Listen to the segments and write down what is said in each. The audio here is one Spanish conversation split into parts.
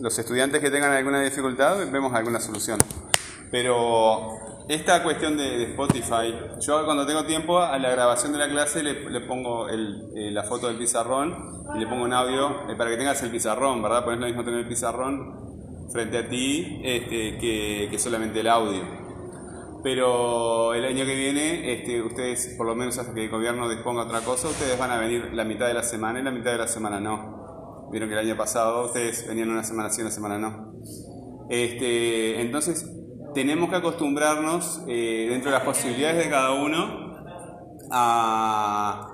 Los estudiantes que tengan alguna dificultad, vemos alguna solución. Pero esta cuestión de, Spotify, yo cuando tengo tiempo a la grabación de la clase le, pongo eh, la foto del pizarrón y le pongo un audio eh, para que tengas el pizarrón, ¿verdad? Porque es lo mismo tener el pizarrón frente a ti este, que, solamente el audio. Pero el año que viene, este, ustedes, por lo menos hasta que el gobierno disponga otra cosa, ustedes van a venir la mitad de la semana y la mitad de la semana no. Vieron que el año pasado ustedes venían una semana sí, una semana no. Este, entonces, tenemos que acostumbrarnos, eh, dentro de las posibilidades de cada uno, a,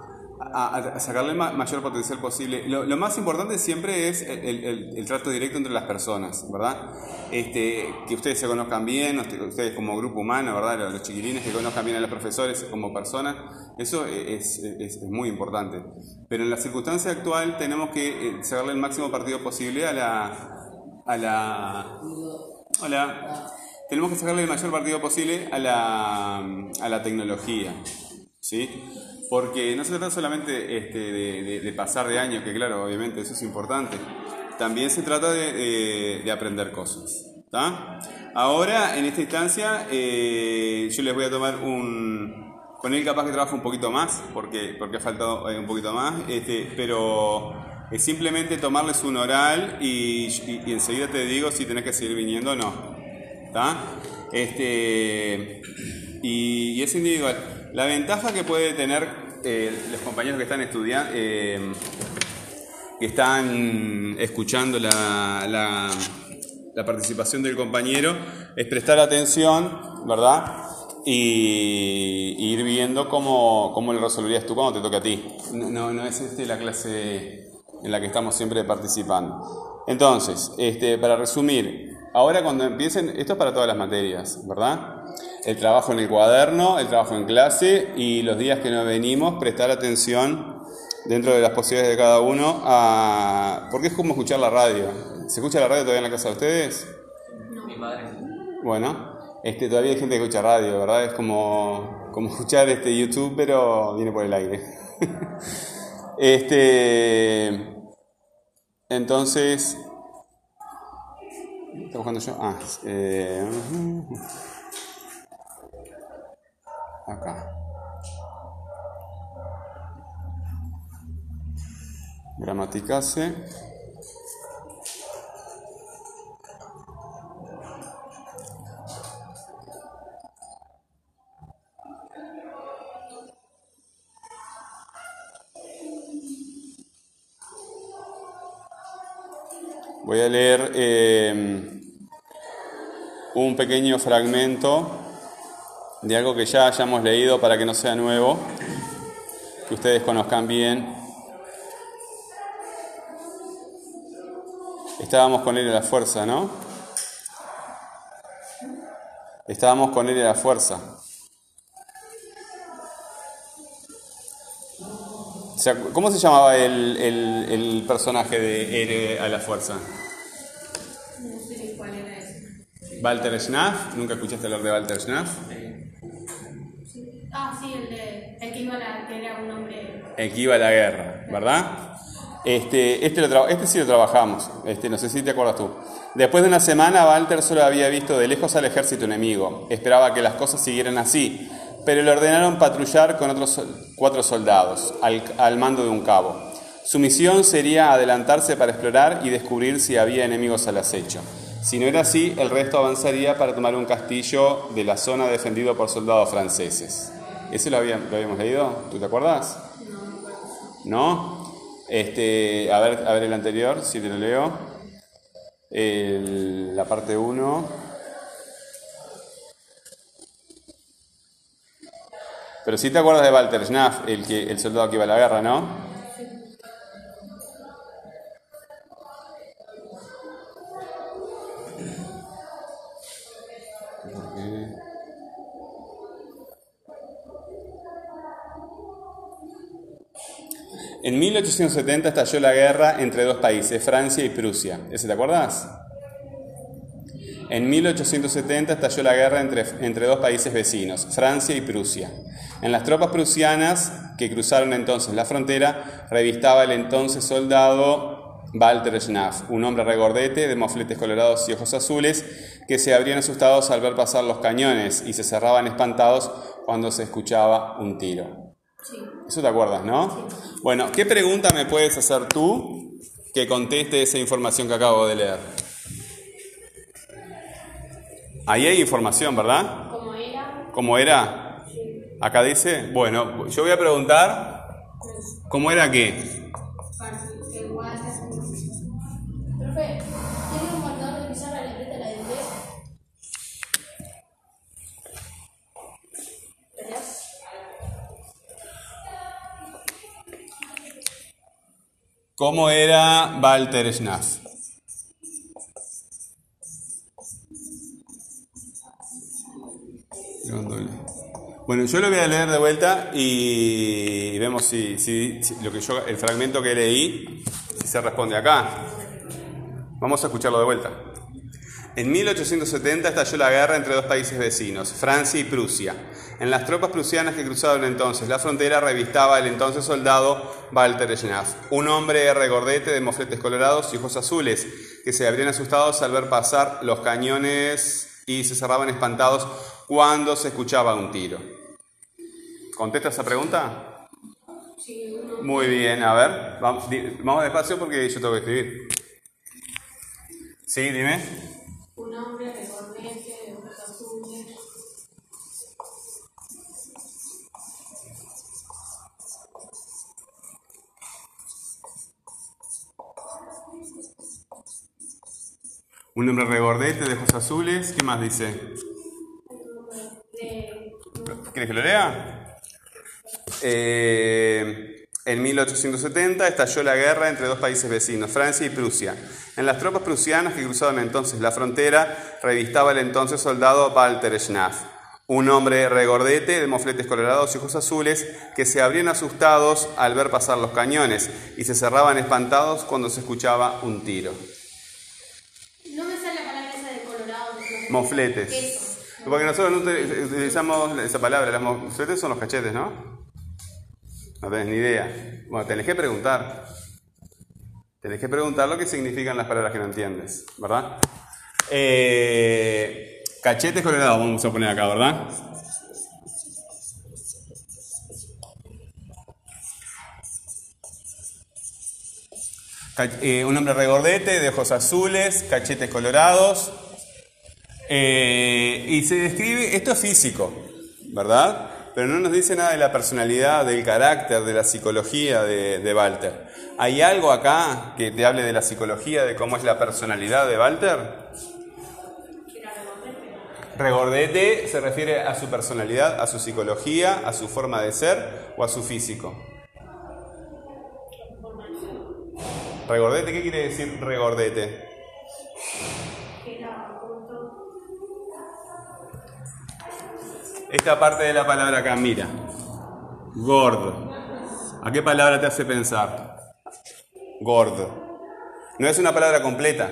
sacarle el mayor potencial posible. Lo, más importante siempre es el, trato directo entre las personas, ¿verdad? Este, que ustedes se conozcan bien, ustedes como grupo humano, ¿verdad? Los, chiquilines que conozcan bien a los profesores como personas, eso es, muy importante. Pero en la circunstancia actual tenemos que eh, sacarle el máximo partido posible a la... A la hola tenemos que sacarle el mayor partido posible a la, a la tecnología. ¿sí? Porque no se trata solamente este, de, pasar de año, que claro, obviamente eso es importante. También se trata de, de aprender cosas. Ahora, en esta instancia, eh, yo les voy a tomar un... Con él capaz que trabaja un poquito más, porque, porque ha faltado eh, un poquito más, este, pero es simplemente tomarles un oral y, y enseguida te digo si tenés que seguir viniendo o no. Este, y, es individual. La ventaja que puede tener eh, los compañeros que están estudiando, eh, que están escuchando la, la, participación del compañero, es prestar atención, ¿verdad? Y, ir viendo cómo, cómo lo resolverías tú cuando te toque a ti. No, no, es este la clase en la que estamos siempre participando. Entonces, este, para resumir, Ahora cuando empiecen, esto es para todas las materias, ¿verdad? El trabajo en el cuaderno, el trabajo en clase y los días que no venimos, prestar atención dentro de las posibilidades de cada uno a... Porque es como escuchar la radio. ¿Se escucha la radio todavía en la casa de ustedes? No. Mi madre. Bueno, este, todavía hay gente que escucha radio, ¿verdad? Es como, como escuchar este YouTube, pero viene por el aire. este, entonces, ¿Está buscando yo? Ah, eh, acá. Gramaticase. Voy a leer eh, un pequeño fragmento de algo que ya hayamos leído para que no sea nuevo, que ustedes conozcan bien. Estábamos con él en la fuerza, ¿no? Estábamos con él en la fuerza. ¿Cómo se llamaba el, el personaje de Ere a la fuerza? Walter Schnaff, ¿nunca escuchaste hablar de Walter Schnaff? Ah, sí, el, de, el que iba a la, que era un hombre. El que iba a la guerra, ¿verdad? Este, este, lo este sí lo trabajamos, este, no sé si te acuerdas tú. Después de una semana, Walter solo había visto de lejos al ejército enemigo. Esperaba que las cosas siguieran así, pero le ordenaron patrullar con otros cuatro soldados, al, al mando de un cabo. Su misión sería adelantarse para explorar y descubrir si había enemigos al acecho. Si no era así, el resto avanzaría para tomar un castillo de la zona defendido por soldados franceses. ¿Ese lo, habíamos leído? ¿Tú te acuerdas? No. Este, a, ver, a ver el anterior, si te lo leo. la parte 1. Pero si te acuerdas de Walter Schnaff, el, que, el soldado que iba a la guerra, ¿no? En 1870 estalló la guerra entre dos países, Francia y Prusia. ¿Ese te acuerdas? En 1870 estalló la guerra entre, entre dos países vecinos, Francia y Prusia. En las tropas prusianas que cruzaron entonces la frontera, revistaba el entonces soldado Walter Schnaff, un hombre regordete de mofletes colorados y ojos azules que se abrían asustados al ver pasar los cañones y se cerraban espantados cuando se escuchaba un tiro. Sí. Eso te acuerdas, ¿no? Bueno, ¿qué pregunta me puedes hacer tú que conteste esa información que acabo de leer? Ahí hay información, ¿verdad? Como era, ¿Cómo era? Acá dice, bueno, yo voy a preguntar, ¿cómo era qué? fácil, que Walter. Profe, ¿tiene un marcador de pizarra le presta la de ¿Cómo era Walter Schnaff? Bueno, yo lo voy a leer de vuelta y vemos si, si- lo que yo, el fragmento que leí, si se responde acá. Vamos a escucharlo de vuelta. En 1870 estalló la guerra entre dos países vecinos, Francia y Prusia. En las tropas prusianas que cruzaban entonces la frontera revistaba el entonces soldado Walter Schnaff, un hombre regordete de mofletes colorados y ojos azules, que se habrían asustados al ver pasar los cañones y se cerraban espantados cuando se escuchaba un tiro. ¿Contesta esa pregunta? Sí. Muy bien, a ver, vamos, vamos despacio porque yo tengo que escribir. Sí, dime. Un hombre Un hombre regordete de ojos azules. ¿Qué más dice? ¿Quieres que lo lea? Eh, en 1870 estalló la guerra entre dos países vecinos, Francia y Prusia. En las tropas prusianas que cruzaban entonces la frontera, revistaba el entonces soldado Walter Schnaff, un hombre regordete de mofletes colorados y ojos azules que se abrían asustados al ver pasar los cañones y se cerraban espantados cuando se escuchaba un tiro. no me sale la palabra esa de colorado. no sé. Mofletes. Porque nosotros no util- utilizamos esa palabra, los mofletes son los cachetes, ¿no? No tenés ni idea. Bueno, tenés que preguntar. Tenés que preguntar lo que significan las palabras que no entiendes, ¿verdad? Eh, cachetes colorados vamos a poner acá, ¿verdad? Eh, un hombre regordete, de ojos azules, cachetes colorados. Eh, y se describe, esto es físico, ¿verdad? Pero no nos dice nada de la personalidad, del carácter, de la psicología de, de Walter. ¿Hay algo acá que te hable de la psicología, de cómo es la personalidad de Walter? Regordete se refiere a su personalidad, a su psicología, a su forma de ser o a su físico. Regordete, ¿qué quiere decir regordete? Esta parte de la palabra acá, mira. Gordo. ¿A qué palabra te hace pensar? Gordo. No es una palabra completa.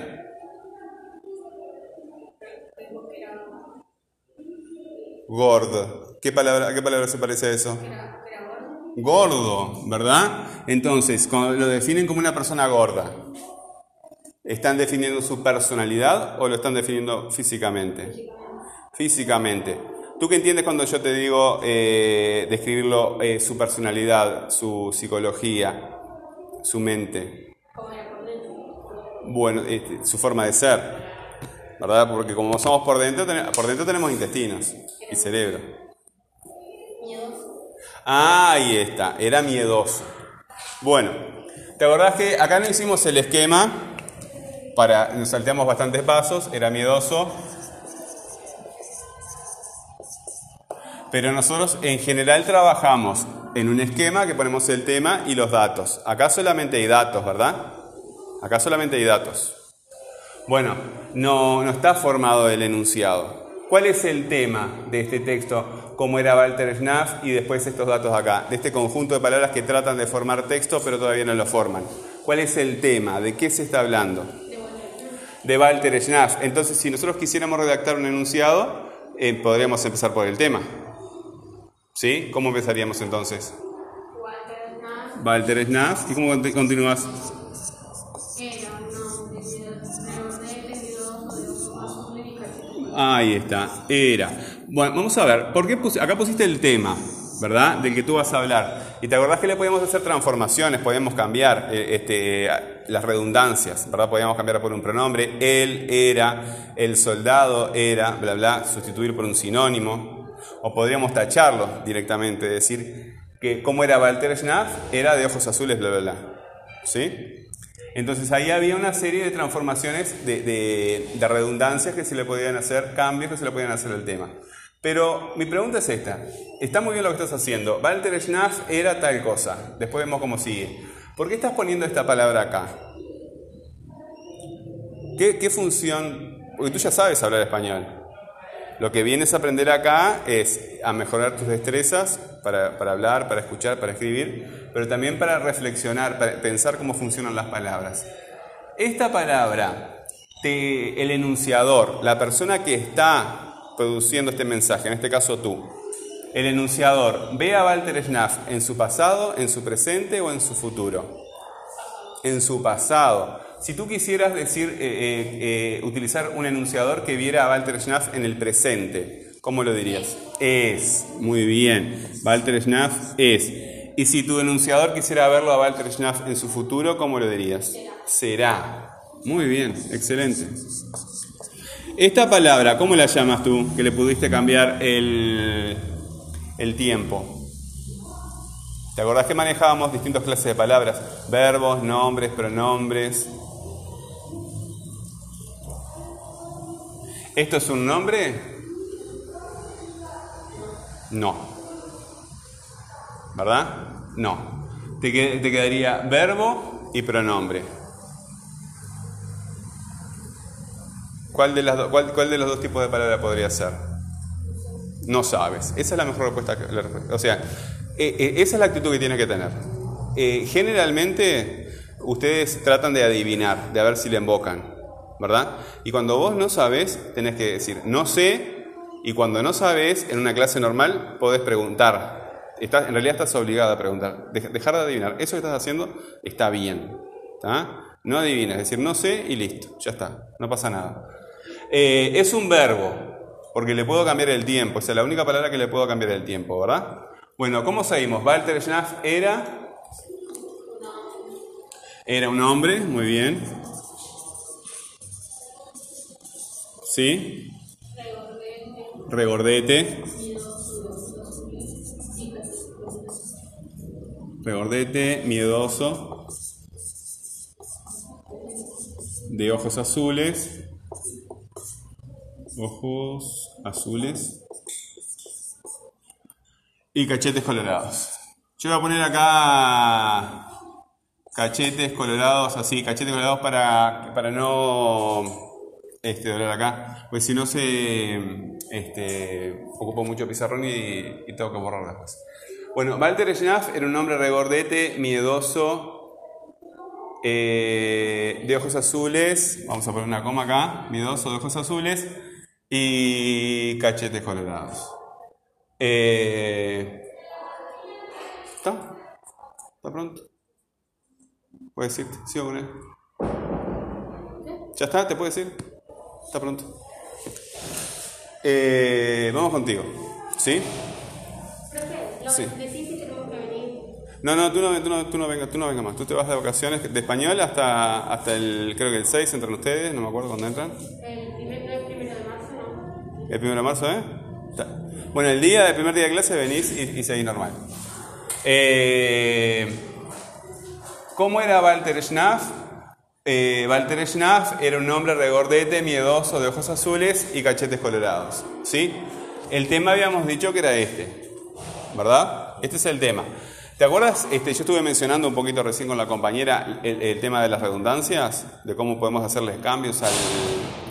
Gordo. ¿Qué palabra, ¿A qué palabra se parece a eso? Gordo. ¿verdad? Entonces, lo definen como una persona gorda, ¿están definiendo su personalidad o lo están definiendo físicamente? Físicamente. ¿Tú qué entiendes cuando yo te digo eh, describirlo, eh, su personalidad, su psicología, su mente? Bueno, este, su forma de ser, ¿verdad? Porque como somos por dentro, por dentro tenemos intestinos y cerebro. Ah, ahí está, era miedoso. Bueno, ¿te acordás que acá no hicimos el esquema? Para, nos salteamos bastantes pasos, era miedoso. Pero nosotros en general trabajamos en un esquema que ponemos el tema y los datos. Acá solamente hay datos, ¿verdad? Acá solamente hay datos. Bueno, no, no está formado el enunciado. ¿Cuál es el tema de este texto? Como era Walter Schnaff y después estos datos acá, de este conjunto de palabras que tratan de formar texto pero todavía no lo forman. ¿Cuál es el tema? ¿De qué se está hablando? De Walter Schnaff. Entonces, si nosotros quisiéramos redactar un enunciado, eh, podríamos empezar por el tema. ¿Sí? ¿Cómo empezaríamos entonces? Walter Schnaff. ¿Y cómo conti- continúas? Eh, Ahí está, era. Bueno, vamos a ver, ¿por qué pus- acá pusiste el tema, ¿verdad? Del que tú vas a hablar. Y te acordás que le podíamos hacer transformaciones, podíamos cambiar eh, este, las redundancias, ¿verdad? Podíamos cambiar por un pronombre, él era, el soldado era, bla, bla, sustituir por un sinónimo. O podríamos tacharlo directamente, decir que como era Walter Schnaff, era de ojos azules, bla, bla, bla. ¿Sí? Entonces ahí había una serie de transformaciones de, de- de redundancias que se le podían hacer, cambios que se le podían hacer al tema. Pero mi pregunta es esta. Está muy bien lo que estás haciendo. Walter Schnaff era tal cosa. Después vemos cómo sigue. ¿Por qué estás poniendo esta palabra acá? ¿Qué, qué función? Porque tú ya sabes hablar español. Lo que vienes a aprender acá es a mejorar tus destrezas para, hablar, para escuchar, para escribir, pero también para reflexionar, para pensar cómo funcionan las palabras. Esta palabra, te- el enunciador, la persona que está produciendo este mensaje, en este caso tú, el enunciador, ve a Walter Schnaff en su pasado, en su presente o en su futuro en su pasado. Si tú quisieras decir, eh, eh, eh, utilizar un enunciador que viera a Walter Schnaff en el presente, ¿cómo lo dirías? Es, muy bien. Walter Schnaff es. Y si tu enunciador quisiera verlo a Walter Schnaff en su futuro, ¿cómo lo dirías? Será. Muy bien, excelente. Esta palabra, ¿cómo la llamas tú? Que le pudiste cambiar el, el tiempo. ¿Te acordás que manejábamos distintas clases de palabras? Verbos, nombres, pronombres. ¿Esto es un nombre? No. ¿Verdad? No. Te, que- te quedaría verbo y pronombre. ¿Cuál de, los dos tipos de palabra podría ser? No sabes. Esa es la mejor respuesta. que- la. O sea, eh, eh, esa es la actitud que tienes que tener. Eh, generalmente, ustedes tratan de adivinar, de ver si le invocan, ¿verdad? Y cuando vos no sabes, tenés que decir, no sé, y cuando no sabes, en una clase normal, podés preguntar. Estás- en realidad estás obligado a preguntar. Dej- dejar de adivinar. Eso que estás haciendo está bien. ¿tá? No adivines, es decir, no sé y listo, ya está, no pasa nada. Eh, es un verbo, porque le puedo cambiar el tiempo, o sea, la única palabra que le puedo cambiar el tiempo, ¿verdad? Bueno, ¿cómo seguimos? Walter Schnaff era... Era un hombre, muy bien. ¿Sí? Regordete. Regordete, miedoso. De ojos azules. Ojos azules. Y cachetes colorados. Yo voy a poner acá cachetes colorados, así, cachetes colorados para, para no este, doblar acá, pues si no se este, ocupo mucho pizarrón y, tengo que borrar después. Bueno, Walter Schnaff era un hombre regordete, miedoso, eh, de ojos azules, vamos a poner una coma acá, miedoso de ojos azules y cachetes colorados. Eh, ¿Está? ¿Está pronto? Puedes decirte, sigo con él. ¿Ya está? ¿Te puedo decir? Está pronto. Eh, vamos contigo. ¿Sí? Sí. No, no, tú no, tú no, tú no vengas, tú no vengas más. Tú te vas de vacaciones de español hasta, hasta el, creo que el 6 entran ustedes, no me acuerdo cuándo entran. El primer, no el primero de marzo, ¿no? El 1 de marzo, ¿eh? Bueno, el día del primer día de clase venís y, y seguís normal. Eh, ¿Cómo era Walter Schnaff? Eh, Walter Schnaff era un hombre regordete, miedoso, de ojos azules y cachetes colorados. ¿Sí? El tema habíamos dicho que era este. ¿Verdad? Este es el tema. ¿Te acuerdas? Este, yo estuve mencionando un poquito recién con la compañera el, el tema de las redundancias, de cómo podemos hacerles cambios al,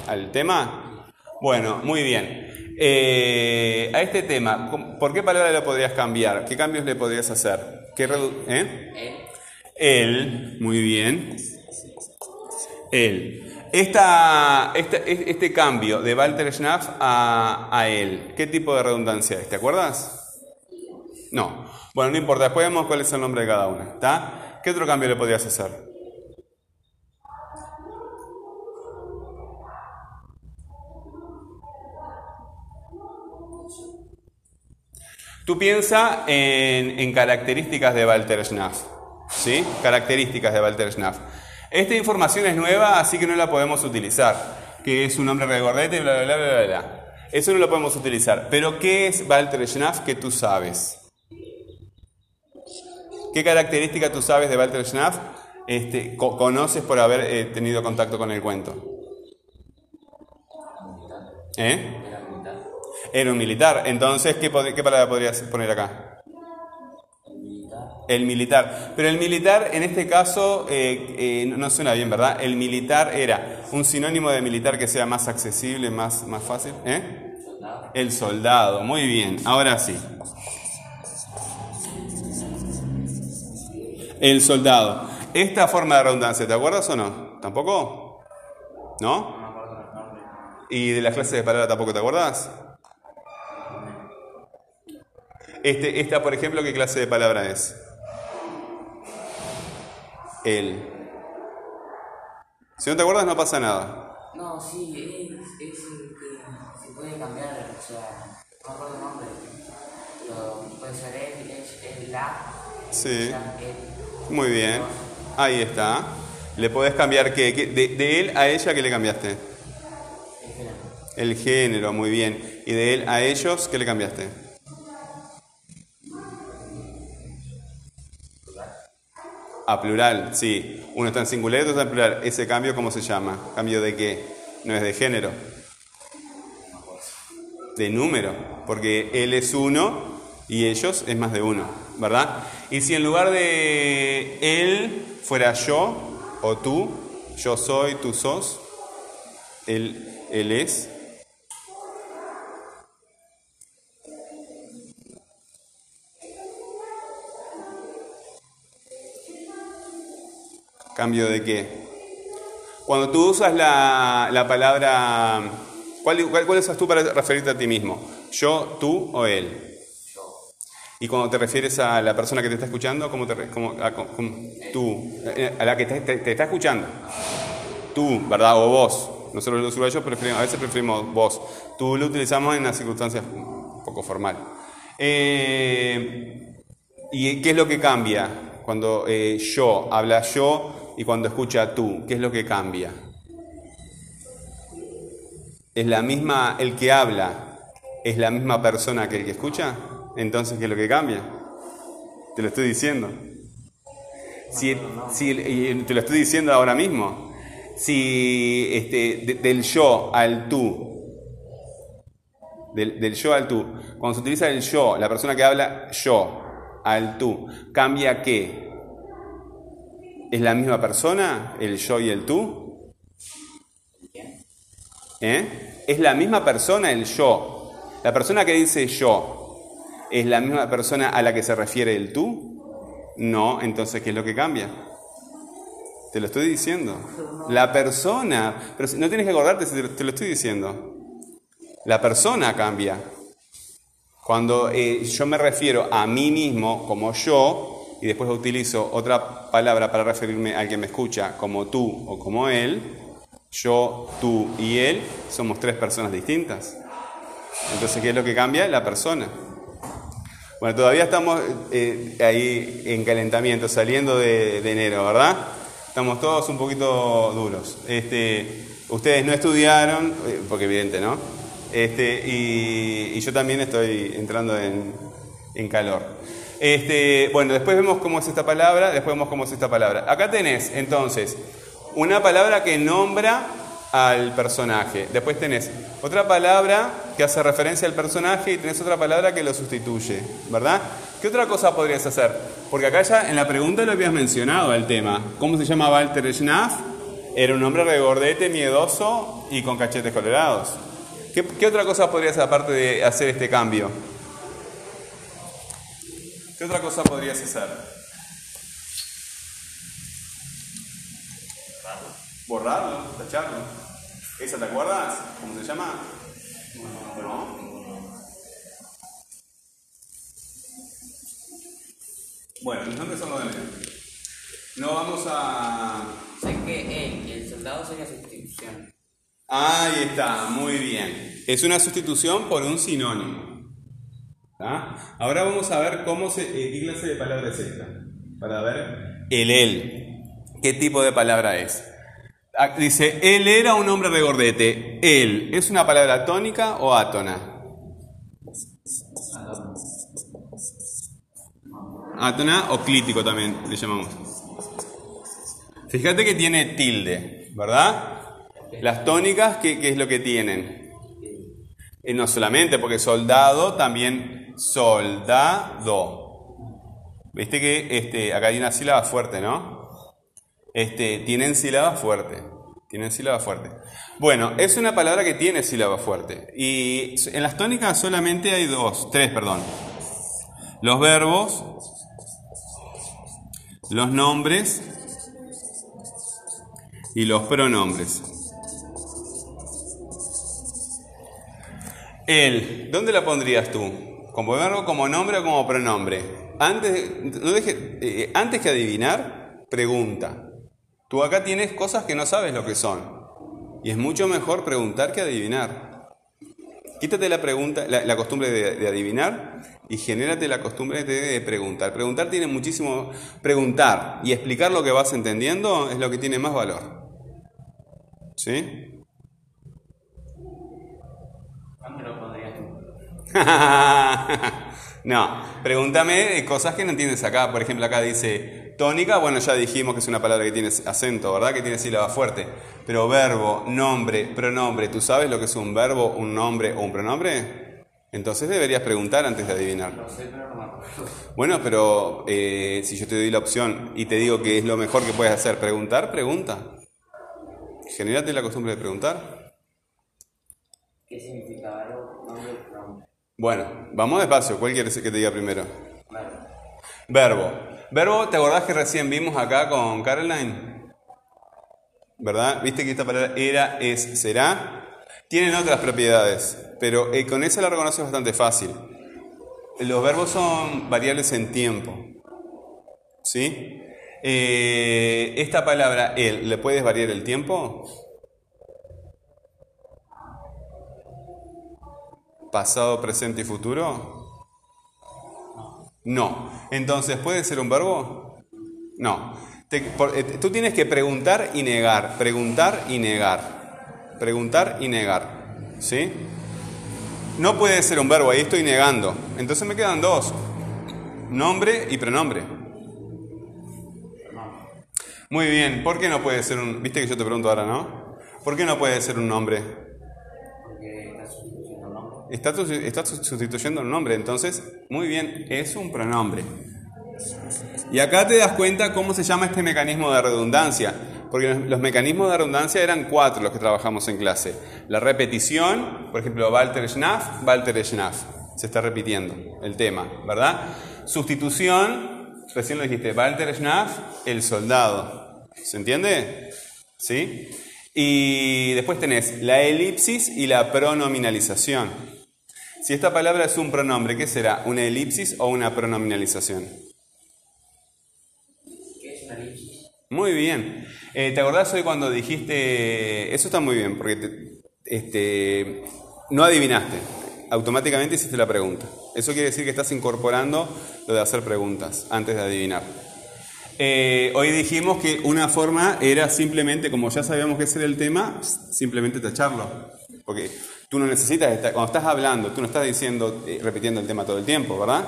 al tema. Bueno, muy bien. Eh, a este tema, ¿cómo- ¿por qué palabra lo podrías cambiar? ¿Qué cambios le podrías hacer? ¿Qué redu- ¿eh? Él, muy bien él. Esta, esta, este cambio de Walter Schnaff a, a, él, ¿qué tipo de redundancia es? ¿Te acuerdas? No. Bueno, no importa, después vemos cuál es el nombre de cada una. ¿Qué otro cambio le podrías hacer? Tú piensa en, en características de Walter Schnaff. ¿Sí? Características de Walter Schnaff. Esta información es nueva, así que no la podemos utilizar. Que es un nombre regordete, bla, bla, bla, bla, bla. Eso no lo podemos utilizar. Pero ¿qué es Walter Schnaff que tú sabes? ¿Qué característica tú sabes de Walter Schnaff? Este, co- conoces por haber eh, tenido contacto con el cuento. ¿Eh? Era un militar. Entonces, ¿qué, qué palabra podrías poner acá? El militar. Pero el militar, en este caso, eh, eh, no- suena bien, ¿verdad? El militar era un sinónimo de militar que sea más accesible, más, más fácil. ¿Eh? El soldado. Muy bien. Ahora sí. El soldado. Esta forma de redundancia, ¿te acuerdas o no? ¿Tampoco? ¿No? ¿Y de las clases de palabra tampoco te acuerdas? Este, esta, por ejemplo, ¿qué clase de palabra es? El. Si no te acuerdas, no pasa nada. No, sí, es, es el que se puede cambiar, o sea, no me acuerdo el nombre. Pero puede ser él, es, es la. Sí. la, él. Muy bien. Ahí está. Le podés cambiar qué. ¿Qué? De, de él a ella, ¿qué le cambiaste? Es género. El género, muy bien. ¿Y de él a ellos, qué le cambiaste? A plural, sí. Uno está en singular y otro está en plural. ¿Ese cambio cómo se llama? ¿Cambio de qué? No es de género. De número. Porque él es uno y ellos es más de uno, ¿verdad? Y si en lugar de él fuera yo o tú, yo soy, tú sos, él, él es. ¿Cambio de qué? Cuando tú usas la, la palabra... ¿cuál, cuál, cuál usas tú para referirte a ti mismo? ¿Yo, tú o él? Y cuando te refieres a la persona que te está escuchando, ¿cómo te cómo- a- cómo- tú? eh, A la que te, te- te está escuchando. Tú, ¿verdad? O vos. Nosotros los uruguayos preferimos, a veces preferimos vos. Tú lo utilizamos en las circunstancias un poco formal. Eh, ¿Y qué es lo que cambia? Cuando eh, yo habla yo y cuando escucha tú, ¿qué es lo que cambia? ¿Es la misma, el que habla, es la misma persona que el que escucha? Entonces, ¿qué es lo que cambia? Te lo estoy diciendo. Si, si- te lo estoy diciendo ahora mismo. Si este, de- del yo al tú, del, del yo al tú, cuando se utiliza el yo, la persona que habla yo, al tú, ¿cambia qué? ¿Es la misma persona, el yo y el tú? ¿Eh? ¿Es la misma persona el yo? La persona que dice yo, ¿es la misma persona a la que se refiere el tú? No, entonces ¿qué es lo que cambia? Te lo estoy diciendo. La persona, pero no tienes que acordarte si te lo, te lo estoy diciendo. La persona cambia. Cuando eh, yo me refiero a mí mismo como yo y después utilizo otra palabra para referirme al que me escucha como tú o como él, yo, tú y él somos tres personas distintas. Entonces, ¿qué es lo que cambia? La persona. Bueno, todavía estamos eh, ahí en calentamiento, saliendo de, de enero, ¿verdad? Estamos todos un poquito duros. Este, ustedes no estudiaron, eh, porque evidente, ¿no? Este, y, y yo también estoy entrando en, en calor. Este, bueno, después vemos cómo es esta palabra, después vemos cómo es esta palabra. Acá tenés, entonces, una palabra que nombra al personaje. Después tenés otra palabra que hace referencia al personaje y tenés otra palabra que lo sustituye, ¿verdad? ¿Qué otra cosa podrías hacer? Porque acá ya en la pregunta lo habías mencionado el tema. ¿Cómo se llama Walter Schnaff? Era un hombre regordete, miedoso y con cachetes colorados. ¿Qué, qué otra cosa podrías aparte de hacer este cambio? ¿Qué otra cosa podrías hacer? Borrarlo, tacharlo. ¿Esa te acuerdas? ¿Cómo se llama? No. Bueno, los nombres son los de menos. No vamos a... Sé que él y el soldado sería sustitución. Ahí está, muy bien. Es una sustitución por un sinónimo. ¿Tá? Ahora vamos a ver cómo se, eh, qué clase de palabra es esta. Para ver el él. ¿Qué tipo de palabra es? Ah, Dice, él era un hombre regordete. Él, ¿es una palabra tónica o átona? Átona o clítico también le llamamos. Fíjate que tiene tilde, ¿verdad? Las tónicas, ¿qué, qué es lo que tienen? Y no solamente, porque soldado también soldado. Viste que este, acá hay una sílaba fuerte, ¿no? Este, tienen sílaba fuerte. Tienen sílaba fuerte. Bueno, es una palabra que tiene sílaba fuerte. Y en las tónicas solamente hay dos, tres, perdón. Los verbos, los nombres y los pronombres. El, ¿dónde la pondrías tú? ¿Como verbo, como nombre o como pronombre? Antes, no eh, antes que adivinar, pregunta. Tú acá tienes cosas que no sabes lo que son. Y es mucho mejor preguntar que adivinar. Quítate la pregunta, la, costumbre de, de adivinar y genérate la costumbre de, de preguntar. Preguntar tiene muchísimo. Preguntar y explicar lo que vas entendiendo es lo que tiene más valor. ¿Sí? ¿Dónde lo pondrías tú? no, pregúntame cosas que no entiendes acá. Por ejemplo, acá dice tónica, bueno, ya dijimos que es una palabra que tiene acento, ¿verdad? Que tiene sílaba fuerte. Pero verbo, nombre, pronombre, ¿tú sabes lo que es un verbo, un nombre o un pronombre? Entonces deberías preguntar antes de adivinar. No sé, pero no me acuerdo. Bueno, pero eh, si yo te doy la opción y te digo que es lo mejor que puedes hacer, preguntar, pregunta. Genérate la costumbre de preguntar. ¿Qué significa verbo, nombre? Bueno, vamos despacio. ¿Cuál quieres que te diga primero? Verbo. Verbo. ¿te acordás que recién vimos acá con Caroline? ¿Verdad? ¿Viste que esta palabra era, es, será? Tienen otras propiedades, pero eh, con esa la reconoces bastante fácil. Los verbos son variables en tiempo. ¿Sí? Eh, esta palabra, el, ¿le puedes variar el tiempo? ¿Pasado, presente y futuro? No. Entonces, ¿puede ser un verbo? No. Eh, tú tienes que preguntar y negar, preguntar y negar, preguntar y negar. ¿Sí? No puede ser un verbo, ahí estoy negando. Entonces me quedan dos. Nombre y pronombre. Muy bien, ¿por qué no puede ser un... Viste que yo te pregunto ahora, ¿no? ¿Por qué no puede ser un nombre? Porque está sustituyendo nombre. Está, su- está su- sustituyendo un nombre, entonces, muy bien, es un pronombre. Y acá te das cuenta cómo se llama este mecanismo de redundancia, porque los, los mecanismos de redundancia eran cuatro los que trabajamos en clase. La repetición, por ejemplo, Walter Schnaff, Walter Schnaff, se está repitiendo el tema, ¿verdad? Sustitución, recién lo dijiste, Walter Schnaff, el soldado, ¿se entiende? ¿Sí? Y después tenés la elipsis y la pronominalización. Si esta palabra es un pronombre, ¿qué será? ¿Una elipsis o una pronominalización? ¿Qué es una elipsis? Muy bien. Eh, ¿Te acordás hoy cuando dijiste, eso está muy bien, porque te- este, no adivinaste, automáticamente hiciste la pregunta. Eso quiere decir que estás incorporando lo de hacer preguntas antes de adivinar. Eh, hoy dijimos que una forma era simplemente, como ya sabíamos que ese era el tema, simplemente tacharlo. Porque tú no necesitas estar, cuando estás hablando, tú no estás diciendo, eh, repitiendo el tema todo el tiempo, ¿verdad?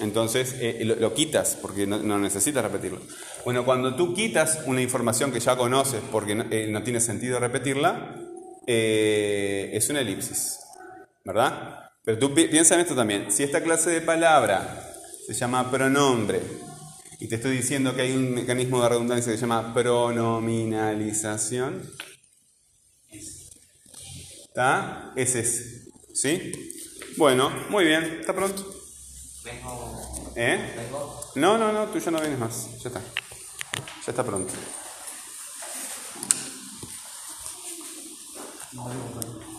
Entonces eh, lo, quitas porque no, necesitas repetirlo. Bueno, cuando tú quitas una información que ya conoces porque no, eh, tiene sentido repetirla, es una elipsis, ¿verdad? Pero tú pi- piensa en esto también. Si esta clase de palabra se llama pronombre y te estoy diciendo que hay un mecanismo de redundancia que se llama pronominalización, ¿está? Es ese, ¿sí? Bueno, muy bien, ¿está pronto? Vengo. ¿Eh? Vengo. No, no, no, tú ya no vienes más. Ya está. Ya está pronto. No vengo.